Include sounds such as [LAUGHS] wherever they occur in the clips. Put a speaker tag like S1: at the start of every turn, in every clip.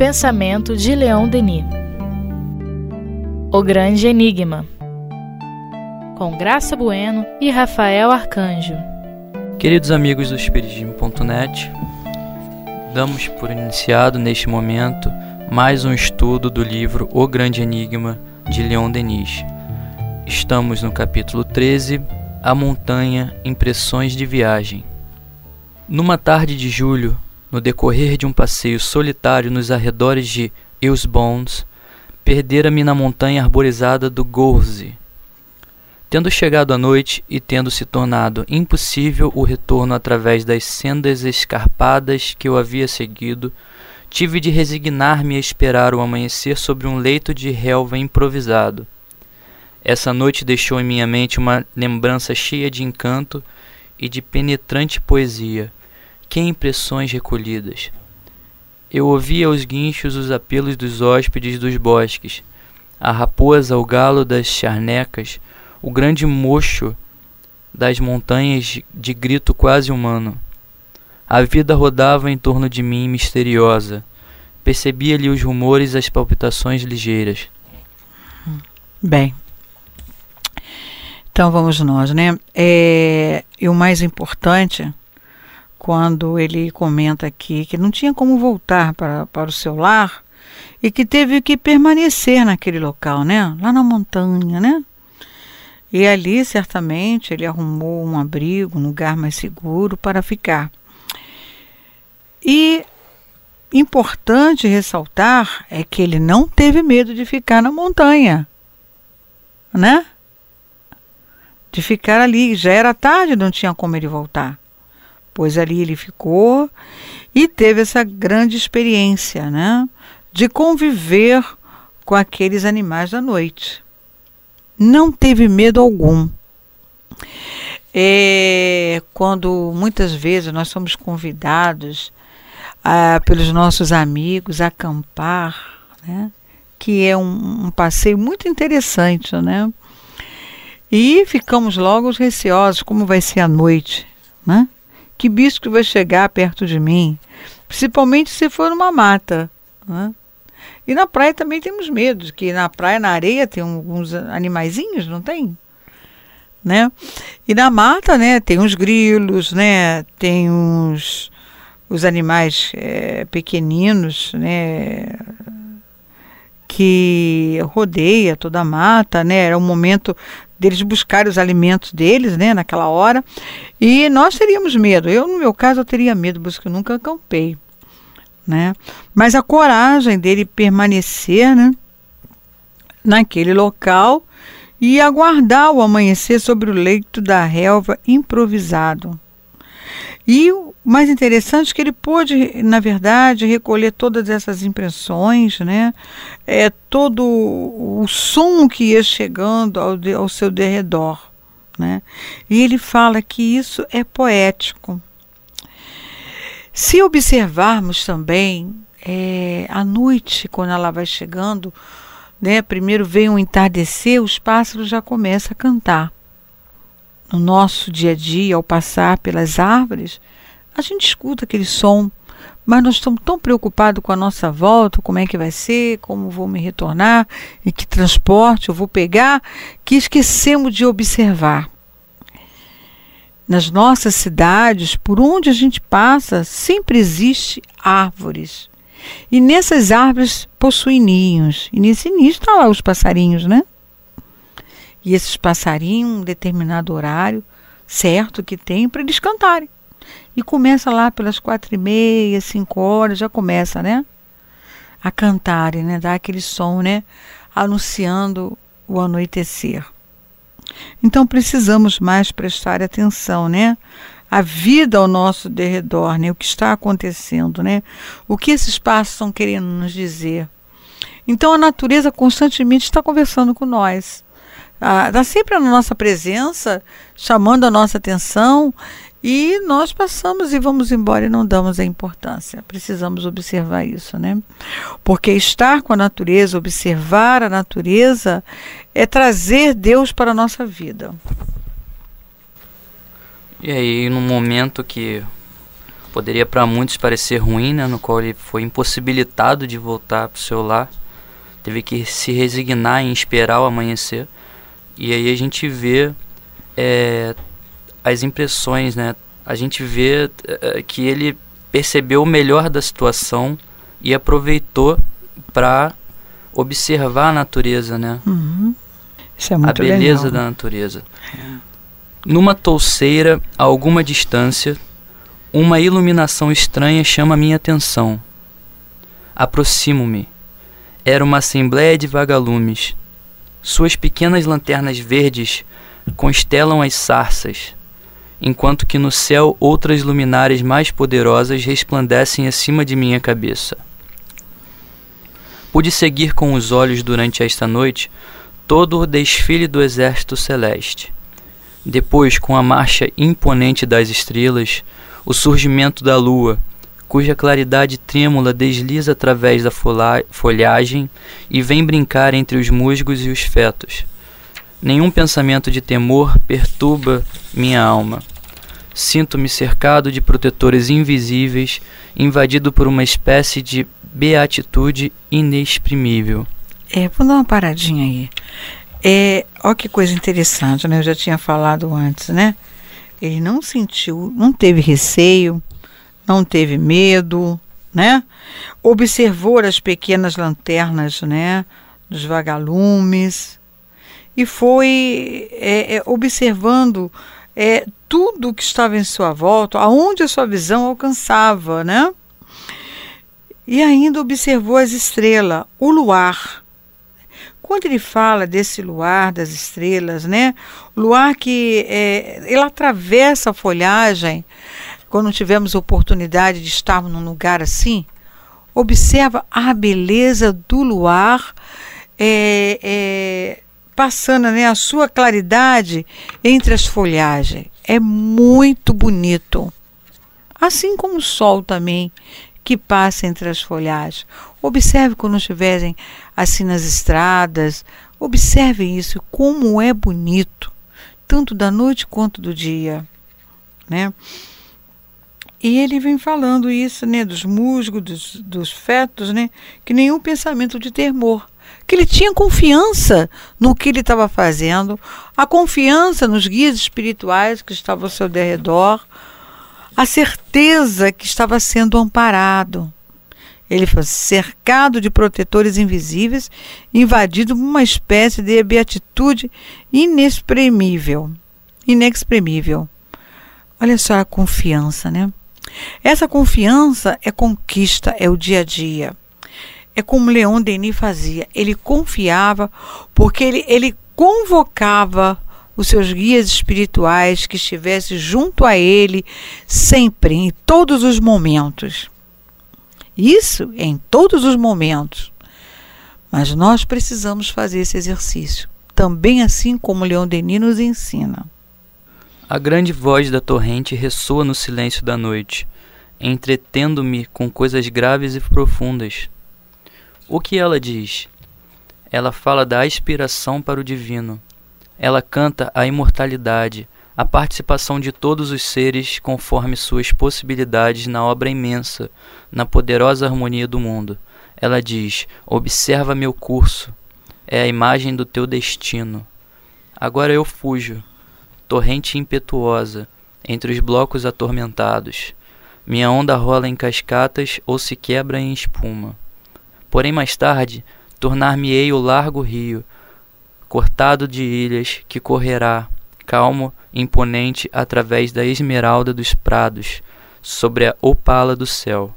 S1: pensamento de Leon Denis. O Grande Enigma, com Graça Bueno e Rafael Arcanjo.
S2: Queridos amigos do Espiritismo.net, damos por iniciado neste momento mais um estudo do livro O Grande Enigma de Leon Denis. Estamos no capítulo 13, A Montanha Impressões de Viagem. Numa tarde de julho, no decorrer de um passeio solitário nos arredores de Eusbons, perdera-me na montanha arborizada do Gorze. Tendo chegado a noite e tendo se tornado impossível o retorno através das sendas escarpadas que eu havia seguido, tive de resignar-me a esperar o amanhecer sobre um leito de relva improvisado. Essa noite deixou em minha mente uma lembrança cheia de encanto e de penetrante poesia que impressões recolhidas! Eu ouvia aos guinchos os apelos dos hóspedes dos bosques, a raposa, o galo das charnecas, o grande mocho das montanhas de grito quase humano. A vida rodava em torno de mim misteriosa. Percebia-lhe os rumores, as palpitações ligeiras.
S3: Bem, então vamos nós, né? É, e o mais importante quando ele comenta aqui que não tinha como voltar para, para o seu lar e que teve que permanecer naquele local, né? Lá na montanha, né? E ali, certamente, ele arrumou um abrigo, um lugar mais seguro para ficar. E importante ressaltar é que ele não teve medo de ficar na montanha, né? De ficar ali. Já era tarde, não tinha como ele voltar pois ali ele ficou e teve essa grande experiência, né, de conviver com aqueles animais da noite. Não teve medo algum. É, quando muitas vezes nós somos convidados ah, pelos nossos amigos a acampar, né, que é um, um passeio muito interessante, né? E ficamos logo receosos como vai ser a noite, né? Que bicho que vai chegar perto de mim, principalmente se for numa mata. Né? E na praia também temos medo, que na praia, na areia, tem alguns animaizinhos, não tem? Né? E na mata, né, tem os grilos, né, tem uns os animais é, pequeninos, né, que rodeia toda a mata, né? Era um momento deles buscarem os alimentos deles, né, naquela hora. E nós teríamos medo. Eu, no meu caso, eu teria medo, porque eu nunca acampei, né? Mas a coragem dele permanecer, né, naquele local e aguardar o amanhecer sobre o leito da relva improvisado. E o mais interessante é que ele pôde, na verdade, recolher todas essas impressões, né? É, todo o som que ia chegando ao, de, ao seu derredor. Né? E ele fala que isso é poético. Se observarmos também é, a noite, quando ela vai chegando, né, primeiro vem o entardecer, os pássaros já começam a cantar no nosso dia a dia, ao passar pelas árvores, a gente escuta aquele som, mas nós estamos tão preocupados com a nossa volta, como é que vai ser, como vou me retornar, e que transporte eu vou pegar, que esquecemos de observar. Nas nossas cidades, por onde a gente passa, sempre existe árvores. E nessas árvores possuem ninhos. E nesse ninho estão lá os passarinhos, né? E esses passarinhos, um determinado horário certo que tem para eles cantarem. E começa lá pelas quatro e meia, cinco horas, já começa, né? A cantarem, né? Dar aquele som, né? Anunciando o anoitecer. Então precisamos mais prestar atenção, né? A vida ao nosso derredor, né? O que está acontecendo, né? O que esses passos estão querendo nos dizer. Então a natureza constantemente está conversando com nós está ah, sempre na nossa presença, chamando a nossa atenção e nós passamos e vamos embora e não damos a importância. Precisamos observar isso, né? Porque estar com a natureza, observar a natureza, é trazer Deus para a nossa vida.
S2: E aí, no momento que poderia para muitos parecer ruim, né, no qual ele foi impossibilitado de voltar para o seu lar, teve que se resignar em esperar o amanhecer. E aí a gente vê é, as impressões, né? A gente vê é, que ele percebeu o melhor da situação e aproveitou para observar a natureza, né?
S3: Uhum. Isso é muito
S2: a beleza
S3: legal.
S2: da natureza. Numa touceira, a alguma distância, uma iluminação estranha chama minha atenção. Aproximo-me. Era uma assembléia de vagalumes. Suas pequenas lanternas verdes constelam as sarças, enquanto que no céu outras luminárias mais poderosas resplandecem acima de minha cabeça. Pude seguir com os olhos durante esta noite todo o desfile do exército celeste. Depois, com a marcha imponente das estrelas, o surgimento da lua, cuja claridade trêmula desliza através da folhagem e vem brincar entre os musgos e os fetos. Nenhum pensamento de temor perturba minha alma. Sinto-me cercado de protetores invisíveis, invadido por uma espécie de beatitude inexprimível.
S3: É, vou dar uma paradinha aí. É, olha que coisa interessante, né? Eu já tinha falado antes, né? Ele não sentiu, não teve receio, não teve medo, né? Observou as pequenas lanternas, né? Dos vagalumes e foi é, é, observando é, tudo que estava em sua volta, aonde a sua visão alcançava, né? E ainda observou as estrelas, o luar. Quando ele fala desse luar, das estrelas, né? Luar que é, ele atravessa a folhagem, quando tivemos oportunidade de estarmos num lugar assim, observa a beleza do luar, é, é, passando né, a sua claridade entre as folhagens. É muito bonito. Assim como o sol também, que passa entre as folhagens. Observe quando estiverem assim nas estradas, observe isso, como é bonito, tanto da noite quanto do dia, né? E ele vem falando isso, né, dos musgos, dos, dos fetos, né, que nenhum pensamento de temor, que ele tinha confiança no que ele estava fazendo, a confiança nos guias espirituais que estavam ao seu derredor, a certeza que estava sendo amparado. Ele foi cercado de protetores invisíveis, invadido por uma espécie de beatitude inexprimível. Inexprimível. Olha só a confiança, né? Essa confiança é conquista, é o dia a dia. É como Leon Denis fazia. Ele confiava porque ele, ele convocava os seus guias espirituais que estivessem junto a ele sempre, em todos os momentos. Isso em todos os momentos. Mas nós precisamos fazer esse exercício, também assim como Leon Denis nos ensina.
S2: A grande voz da torrente ressoa no silêncio da noite, entretendo-me com coisas graves e profundas. O que ela diz? Ela fala da aspiração para o divino, ela canta a imortalidade, a participação de todos os seres conforme suas possibilidades na obra imensa, na poderosa harmonia do mundo. Ela diz: Observa meu curso, é a imagem do teu destino. Agora eu fujo, torrente impetuosa, entre os blocos atormentados. Minha onda rola em cascatas ou se quebra em espuma. Porém, mais tarde, tornar-me-ei o largo rio, cortado de ilhas, que correrá, calmo, imponente, através da esmeralda dos prados, sobre a opala do céu.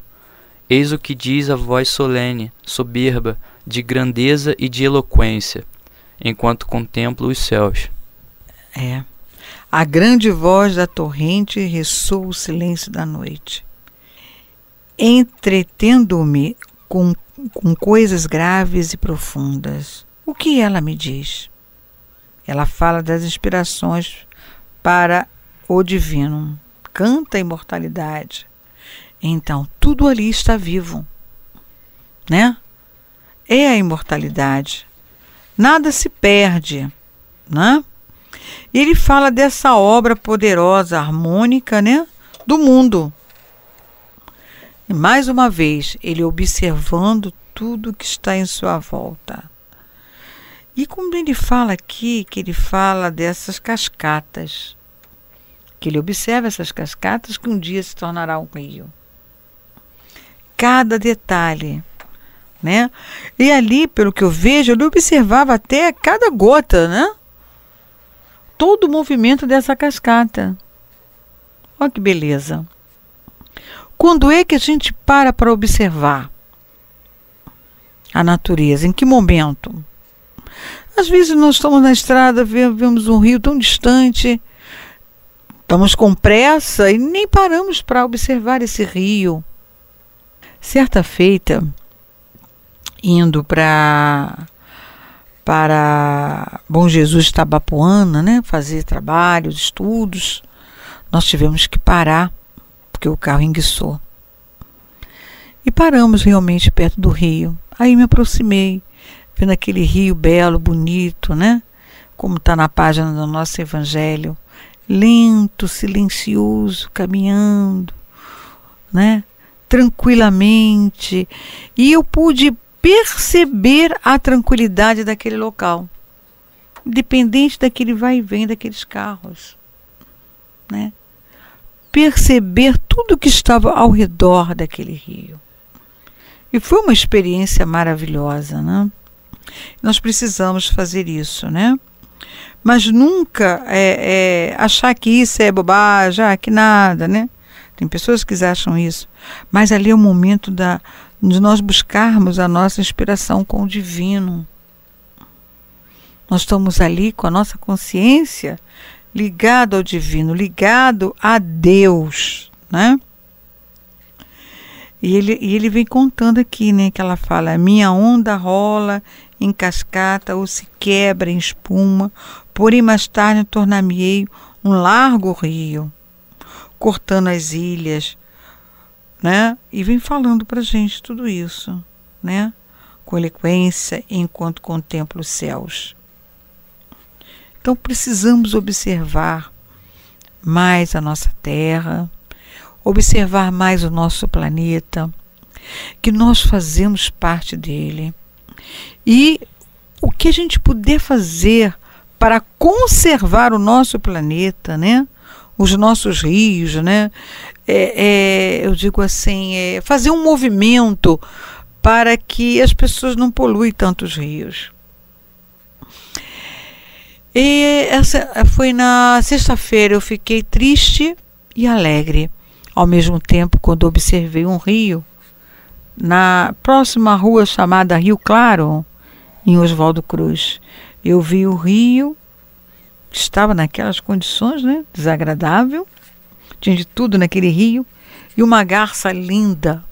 S2: Eis o que diz a voz solene, soberba, de grandeza e de eloquência, enquanto contemplo os céus.
S3: É. A grande voz da torrente ressoa o silêncio da noite. Entretendo-me com, com coisas graves e profundas o que ela me diz? Ela fala das inspirações para o divino, canta a imortalidade. Então, tudo ali está vivo, né? É a imortalidade. Nada se perde, né? Ele fala dessa obra poderosa, harmônica, né? Do mundo. E mais uma vez, ele observando tudo que está em sua volta. E como ele fala aqui, que ele fala dessas cascatas, que ele observa essas cascatas que um dia se tornará um rio. Cada detalhe, né? E ali, pelo que eu vejo, ele observava até cada gota, né? Todo o movimento dessa cascata. Olha que beleza. Quando é que a gente para para observar a natureza? Em que momento? Às vezes nós estamos na estrada, vemos um rio tão distante, estamos com pressa e nem paramos para observar esse rio. Certa feita, indo para para Bom Jesus Tabapuana, né, fazer trabalhos, estudos, nós tivemos que parar porque o carro enguiçou. E paramos realmente perto do rio. Aí me aproximei vendo aquele rio belo, bonito, né? Como está na página do nosso Evangelho, lento, silencioso, caminhando, né? Tranquilamente. E eu pude perceber a tranquilidade daquele local, independente daquele vai e vem daqueles carros, né? Perceber tudo que estava ao redor daquele rio. E foi uma experiência maravilhosa, né? Nós precisamos fazer isso, né? Mas nunca é, é, achar que isso é bobagem, que nada, né? Tem pessoas que acham isso. Mas ali é o momento da, de nós buscarmos a nossa inspiração com o divino. Nós estamos ali com a nossa consciência ligado ao divino, ligado a Deus, né? E ele, e ele vem contando aqui, né, que ela fala: minha onda rola em cascata ou se quebra em espuma, porém mais tarde tornar-me-ei um largo rio, cortando as ilhas, né? E vem falando para gente tudo isso, né? Com eloquência enquanto contempla os céus. Então precisamos observar mais a nossa terra, observar mais o nosso planeta, que nós fazemos parte dele. E o que a gente puder fazer para conservar o nosso planeta, né? Os nossos rios, né? É, é, eu digo assim, é fazer um movimento para que as pessoas não poluem tanto os rios. E essa foi na sexta-feira, eu fiquei triste e alegre ao mesmo tempo, quando observei um rio na próxima rua chamada Rio Claro, em Oswaldo Cruz, eu vi o rio, estava naquelas condições, né, desagradável, tinha de tudo naquele rio, e uma garça linda,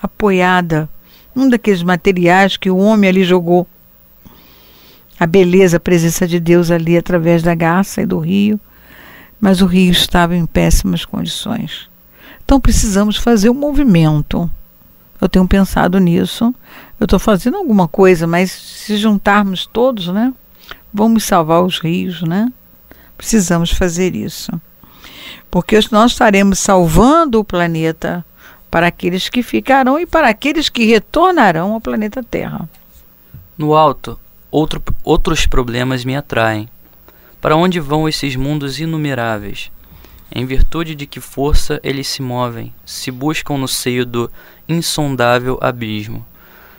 S3: apoiada, um daqueles materiais que o homem ali jogou. A beleza, a presença de Deus ali através da garça e do rio mas o rio estava em péssimas condições. Então precisamos fazer um movimento. Eu tenho pensado nisso. Eu estou fazendo alguma coisa, mas se juntarmos todos, né? Vamos salvar os rios, né? Precisamos fazer isso. Porque nós estaremos salvando o planeta para aqueles que ficarão e para aqueles que retornarão ao planeta Terra.
S2: No alto, outro, outros problemas me atraem. Para onde vão esses mundos inumeráveis? Em virtude de que força eles se movem, se buscam no seio do insondável abismo.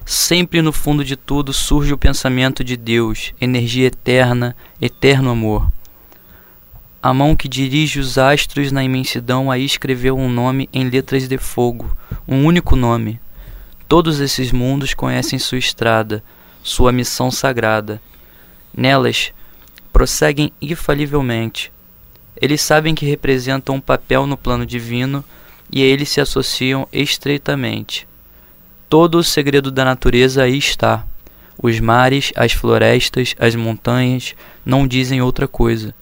S2: Sempre no fundo de tudo surge o pensamento de Deus, energia eterna, eterno amor. A mão que dirige os astros na imensidão aí escreveu um nome em letras de fogo, um único nome. Todos esses mundos conhecem sua estrada, sua missão sagrada. Nelas prosseguem infalivelmente. Eles sabem que representam um papel no plano divino e a eles se associam estreitamente. Todo o segredo da natureza aí está. Os mares, as florestas, as montanhas não dizem outra coisa.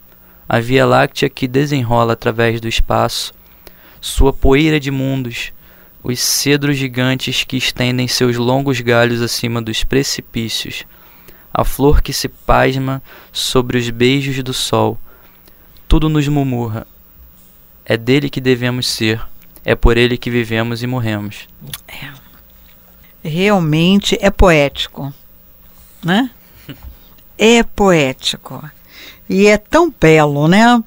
S2: A Via Láctea que desenrola através do espaço, sua poeira de mundos, os cedros gigantes que estendem seus longos galhos acima dos precipícios, a flor que se pasma sobre os beijos do sol. Tudo nos murmura. É dele que devemos ser. É por ele que vivemos e morremos.
S3: É. Realmente é poético, né? [LAUGHS] É poético. E é tão belo, né?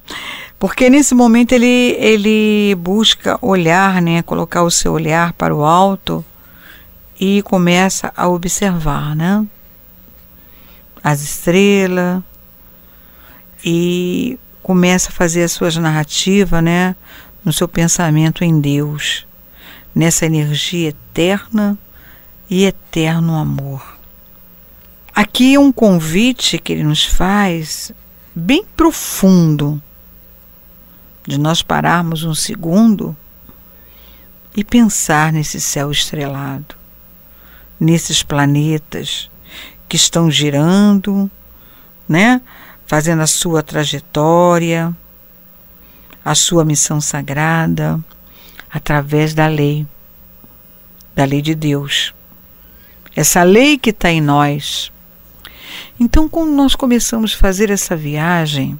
S3: Porque nesse momento ele, ele busca olhar, né? Colocar o seu olhar para o alto e começa a observar, né? As estrelas e começa a fazer as suas narrativas, né? No seu pensamento em Deus, nessa energia eterna e eterno amor. Aqui é um convite que ele nos faz bem profundo de nós pararmos um segundo e pensar nesse céu estrelado, nesses planetas que estão girando, né? Fazendo a sua trajetória, a sua missão sagrada através da lei, da lei de Deus. Essa lei que está em nós. Então, quando nós começamos a fazer essa viagem,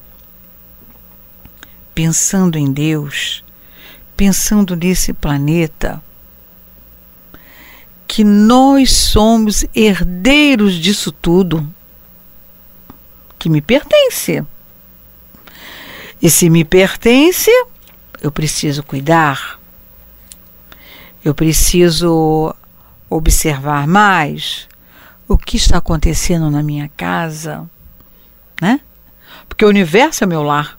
S3: pensando em Deus, pensando nesse planeta, que nós somos herdeiros disso tudo que me pertence. E se me pertence, eu preciso cuidar. Eu preciso observar mais o que está acontecendo na minha casa, né? Porque o universo é meu lar.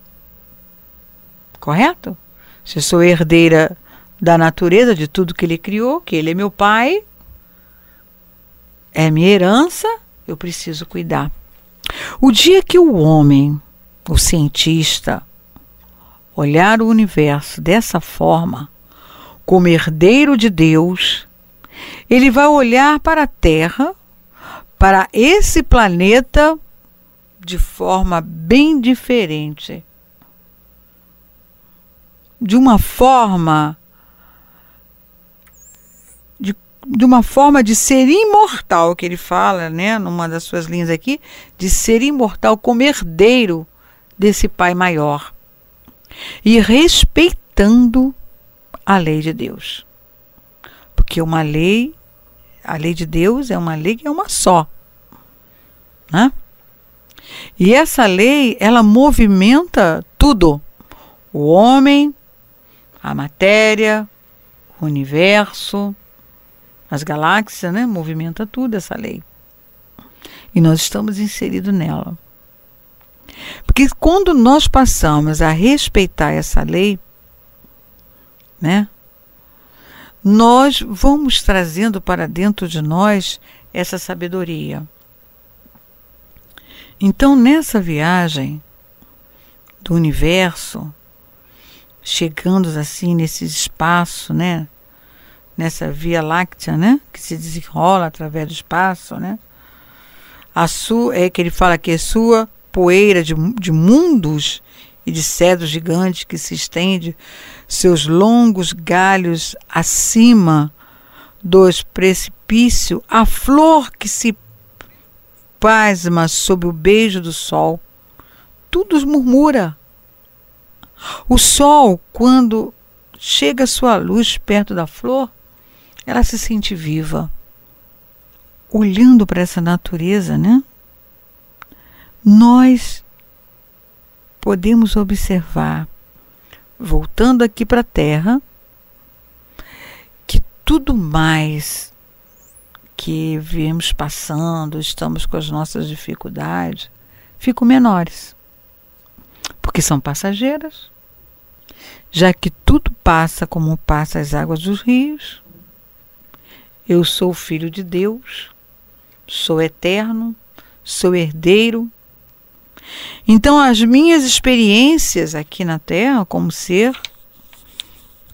S3: Correto? Se sou herdeira da natureza, de tudo que ele criou, que ele é meu pai, é minha herança, eu preciso cuidar. O dia que o homem, o cientista, olhar o universo dessa forma, como herdeiro de Deus, ele vai olhar para a Terra, para esse planeta, de forma bem diferente. De uma forma de, de uma forma de ser imortal, que ele fala, né, numa das suas linhas aqui, de ser imortal como herdeiro desse Pai maior e respeitando a lei de Deus. Porque uma lei, a lei de Deus é uma lei que é uma só. Né? E essa lei, ela movimenta tudo. O homem, a matéria, o universo, as galáxias, né? Movimenta tudo essa lei. E nós estamos inseridos nela. Porque quando nós passamos a respeitar essa lei, né? nós vamos trazendo para dentro de nós essa sabedoria. Então, nessa viagem do universo, chegando assim nesse espaço, né? Nessa Via Láctea, né? Que se desenrola através do espaço, né? A sua, é que ele fala que é sua poeira de, de mundos e de cedros gigantes que se estende seus longos galhos acima dos precipícios, a flor que se pasma sob o beijo do sol. Tudo murmura. O sol, quando chega sua luz perto da flor, ela se sente viva. Olhando para essa natureza, né? Nós podemos observar, voltando aqui para a Terra, que tudo mais que viemos passando, estamos com as nossas dificuldades, ficam menores, porque são passageiras, já que tudo passa como passa as águas dos rios. Eu sou filho de Deus, sou eterno, sou herdeiro então, as minhas experiências aqui na Terra, como ser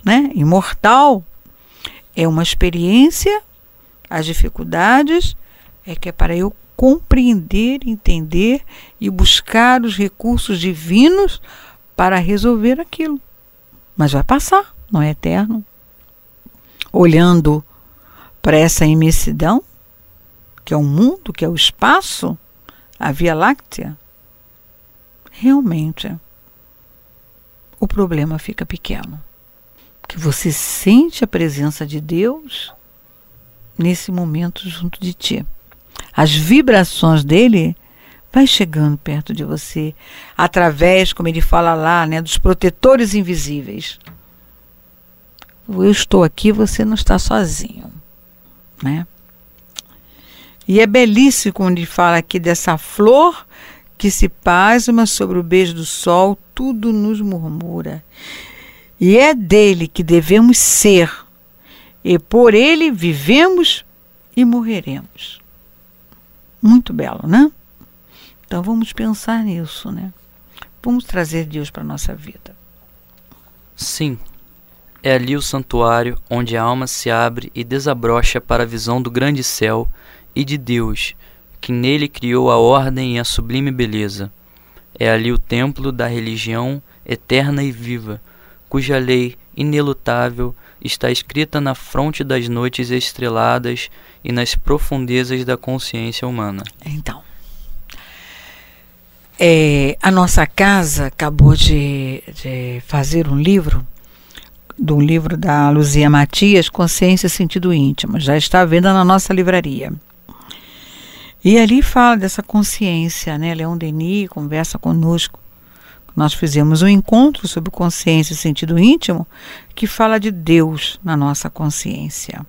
S3: né, imortal, é uma experiência, as dificuldades é que é para eu compreender, entender e buscar os recursos divinos para resolver aquilo. Mas vai passar, não é eterno. Olhando para essa imensidão, que é o mundo, que é o espaço, a Via Láctea, realmente o problema fica pequeno. que você sente a presença de Deus nesse momento junto de ti. As vibrações dele vai chegando perto de você através, como ele fala lá, né, dos protetores invisíveis. Eu estou aqui, você não está sozinho, né? E é belíssimo quando ele fala aqui dessa flor que se pasma sobre o beijo do sol, tudo nos murmura. E é dele que devemos ser, e por ele vivemos e morreremos. Muito belo, né? Então vamos pensar nisso, né? Vamos trazer Deus para a nossa vida.
S2: Sim, é ali o santuário onde a alma se abre e desabrocha para a visão do grande céu e de Deus, que nele criou a ordem e a sublime beleza. É ali o templo da religião eterna e viva, cuja lei inelutável está escrita na fronte das noites estreladas e nas profundezas da consciência humana.
S3: Então, é, a nossa casa acabou de, de fazer um livro do livro da Luzia Matias, Consciência e Sentido Íntimo. Já está à venda na nossa livraria. E ali fala dessa consciência, né? Leon Denis conversa conosco. Nós fizemos um encontro sobre consciência e sentido íntimo que fala de Deus na nossa consciência.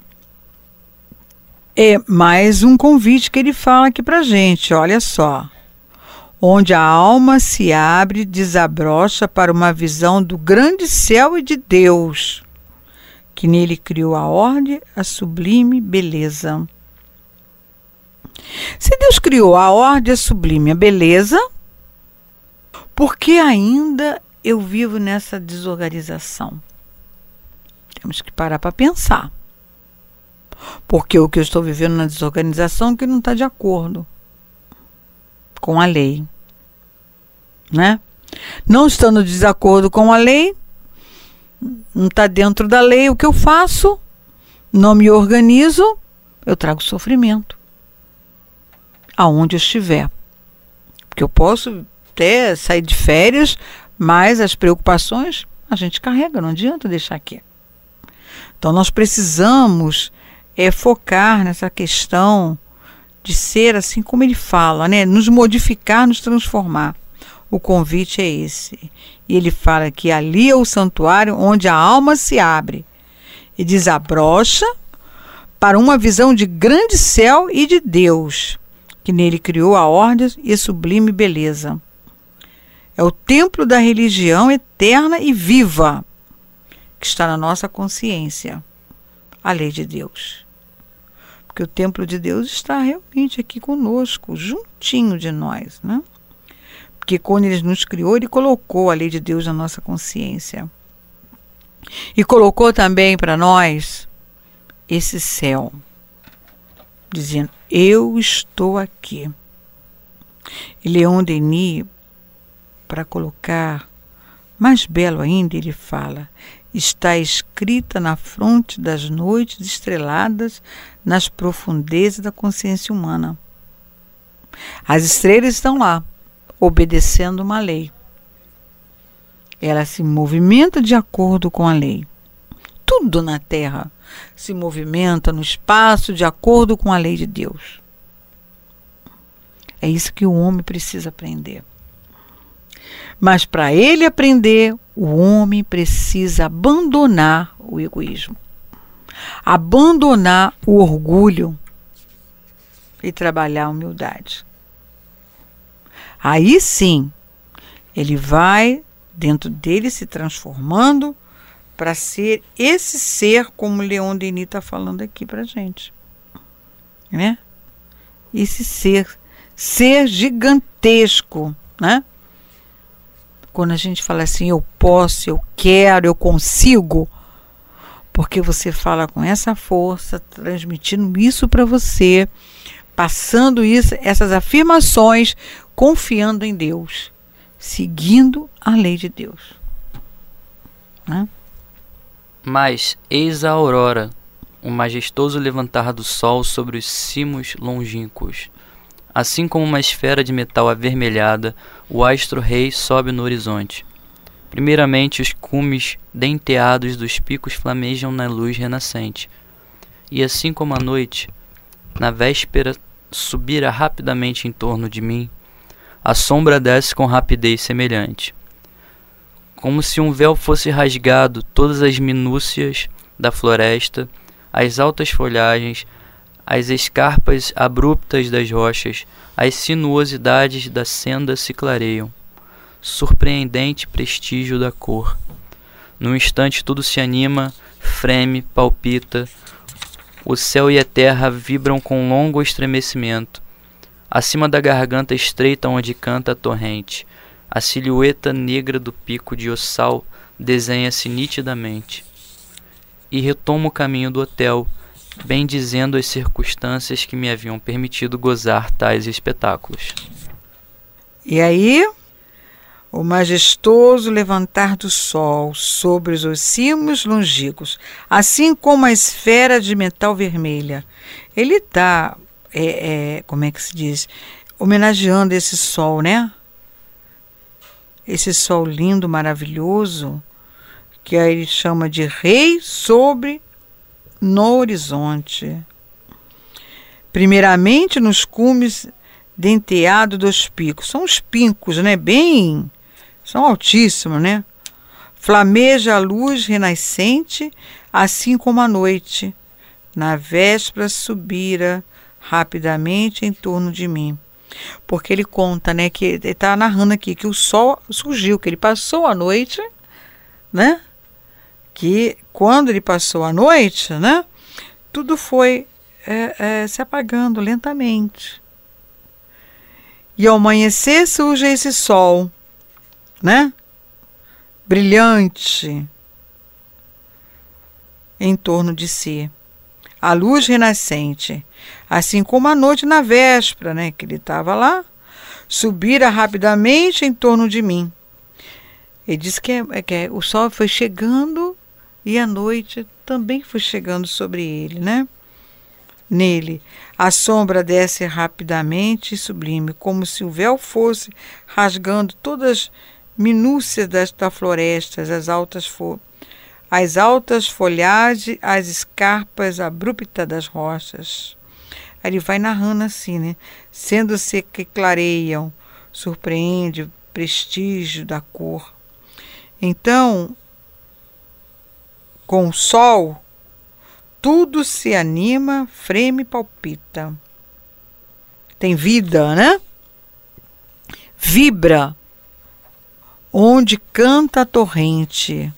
S3: É mais um convite que ele fala aqui para gente, olha só. Onde a alma se abre, desabrocha para uma visão do grande céu e de Deus, que nele criou a ordem, a sublime beleza. Se Deus criou a ordem, a sublime, a beleza, por que ainda eu vivo nessa desorganização? Temos que parar para pensar. Porque o que eu estou vivendo na desorganização é que não está de acordo com a lei. Né? Não estando de desacordo com a lei, não está dentro da lei, o que eu faço? Não me organizo, eu trago sofrimento aonde eu estiver. Porque eu posso até sair de férias, mas as preocupações a gente carrega, não adianta deixar aqui. Então nós precisamos é, focar nessa questão de ser assim como ele fala, né? Nos modificar, nos transformar. O convite é esse. E ele fala que ali é o santuário onde a alma se abre e desabrocha para uma visão de grande céu e de Deus que nele criou a ordem e sublime beleza. É o templo da religião eterna e viva que está na nossa consciência, a lei de Deus. Porque o templo de Deus está realmente aqui conosco, juntinho de nós, né? Porque quando ele nos criou, ele colocou a lei de Deus na nossa consciência. E colocou também para nós esse céu dizendo: Eu estou aqui. E Leon Denis, para colocar mais belo ainda, ele fala: Está escrita na fronte das noites estreladas, nas profundezas da consciência humana. As estrelas estão lá, obedecendo uma lei. Ela se movimenta de acordo com a lei. Tudo na Terra se movimenta no espaço de acordo com a lei de Deus. É isso que o homem precisa aprender. Mas para ele aprender, o homem precisa abandonar o egoísmo, abandonar o orgulho e trabalhar a humildade. Aí sim, ele vai dentro dele se transformando para ser esse ser como Leon Denis está falando aqui para gente, né? Esse ser, ser gigantesco, né? Quando a gente fala assim, eu posso, eu quero, eu consigo, porque você fala com essa força, transmitindo isso para você, passando isso, essas afirmações, confiando em Deus, seguindo a lei de Deus. Né?
S2: Mas eis a aurora, o majestoso levantar do sol sobre os cimos longínquos. Assim como uma esfera de metal avermelhada, o astro-rei sobe no horizonte. Primeiramente, os cumes denteados dos picos flamejam na luz renascente. E assim como a noite, na véspera, subira rapidamente em torno de mim, a sombra desce com rapidez semelhante. Como se um véu fosse rasgado, todas as minúcias da floresta, as altas folhagens, as escarpas abruptas das rochas, as sinuosidades da senda se clareiam. Surpreendente prestígio da cor. Num instante tudo se anima, freme, palpita. O céu e a terra vibram com longo estremecimento. Acima da garganta estreita onde canta a torrente, a silhueta negra do pico de Ossal desenha-se nitidamente. E retomo o caminho do hotel, bem dizendo as circunstâncias que me haviam permitido gozar tais espetáculos.
S3: E aí, o majestoso levantar do sol sobre os cimos longínquos, assim como a esfera de metal vermelha. Ele está, é, é, como é que se diz, homenageando esse sol, né? Esse sol lindo, maravilhoso, que aí ele chama de rei sobre no horizonte. Primeiramente nos cumes denteados dos picos. São os pincos, né? Bem. São altíssimos, né? Flameja a luz renascente, assim como a noite. Na véspera subira rapidamente em torno de mim. Porque ele conta, né, que ele está narrando aqui que o sol surgiu, que ele passou a noite, né? que quando ele passou a noite, né, tudo foi é, é, se apagando lentamente. E ao amanhecer surge esse sol, né, brilhante em torno de si. A luz renascente, assim como a noite na véspera, né, que ele estava lá, subira rapidamente em torno de mim. Ele diz que, é, que é, o sol foi chegando e a noite também foi chegando sobre ele, né? Nele, a sombra desce rapidamente e sublime, como se o véu fosse rasgando todas as minúcias desta floresta, as altas fo as altas folhagens, as escarpas abruptas das rochas. Aí ele vai narrando assim, né? Sendo-se que clareiam, surpreende o prestígio da cor. Então, com o sol, tudo se anima, freme e palpita. Tem vida, né? Vibra onde canta a torrente.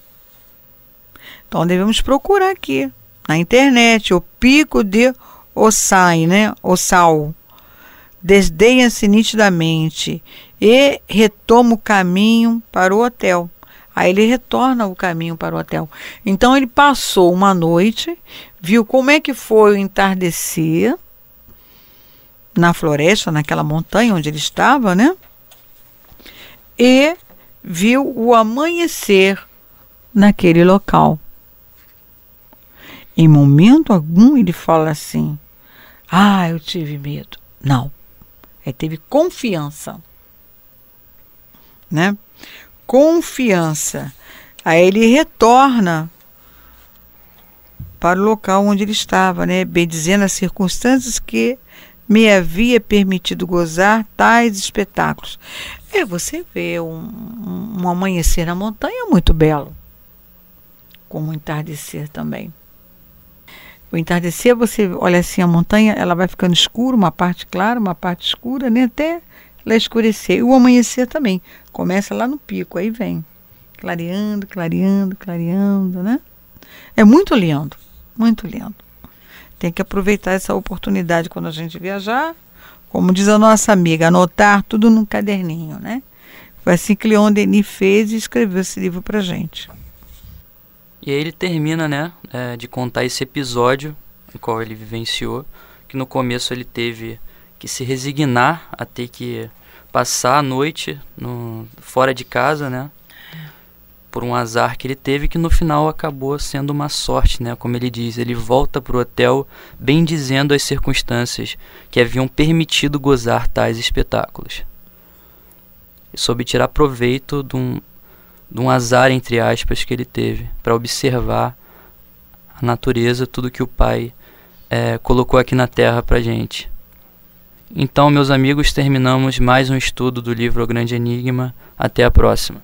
S3: Então devemos procurar aqui na internet o pico de Ossai, né? Ossal. Desdenha-se nitidamente e retoma o caminho para o hotel. Aí ele retorna o caminho para o hotel. Então ele passou uma noite, viu como é que foi o entardecer na floresta, naquela montanha onde ele estava, né? E viu o amanhecer naquele local. Em momento algum ele fala assim: Ah, eu tive medo. Não. Ele teve confiança. Né? Confiança. Aí ele retorna para o local onde ele estava, né? Bem dizendo as circunstâncias que me havia permitido gozar tais espetáculos. É, você vê um, um amanhecer na montanha muito belo, como um entardecer também. O entardecer, você olha assim a montanha, ela vai ficando escura, uma parte clara, uma parte escura, né? Até ela escurecer. E o amanhecer também. Começa lá no pico, aí vem. Clareando, clareando, clareando, né? É muito lindo, muito lindo. Tem que aproveitar essa oportunidade quando a gente viajar. Como diz a nossa amiga, anotar tudo num caderninho, né? Foi assim que Leon Denis fez e escreveu esse livro pra gente.
S2: E aí ele termina, né, é, de contar esse episódio no qual ele vivenciou, que no começo ele teve que se resignar a ter que passar a noite no, fora de casa, né? Por um azar que ele teve que no final acabou sendo uma sorte, né? Como ele diz, ele volta para o hotel bem dizendo as circunstâncias que haviam permitido gozar tais espetáculos. E soube tirar proveito de um, de um azar, entre aspas, que ele teve para observar a natureza, tudo que o Pai é, colocou aqui na Terra para gente. Então, meus amigos, terminamos mais um estudo do livro O Grande Enigma. Até a próxima.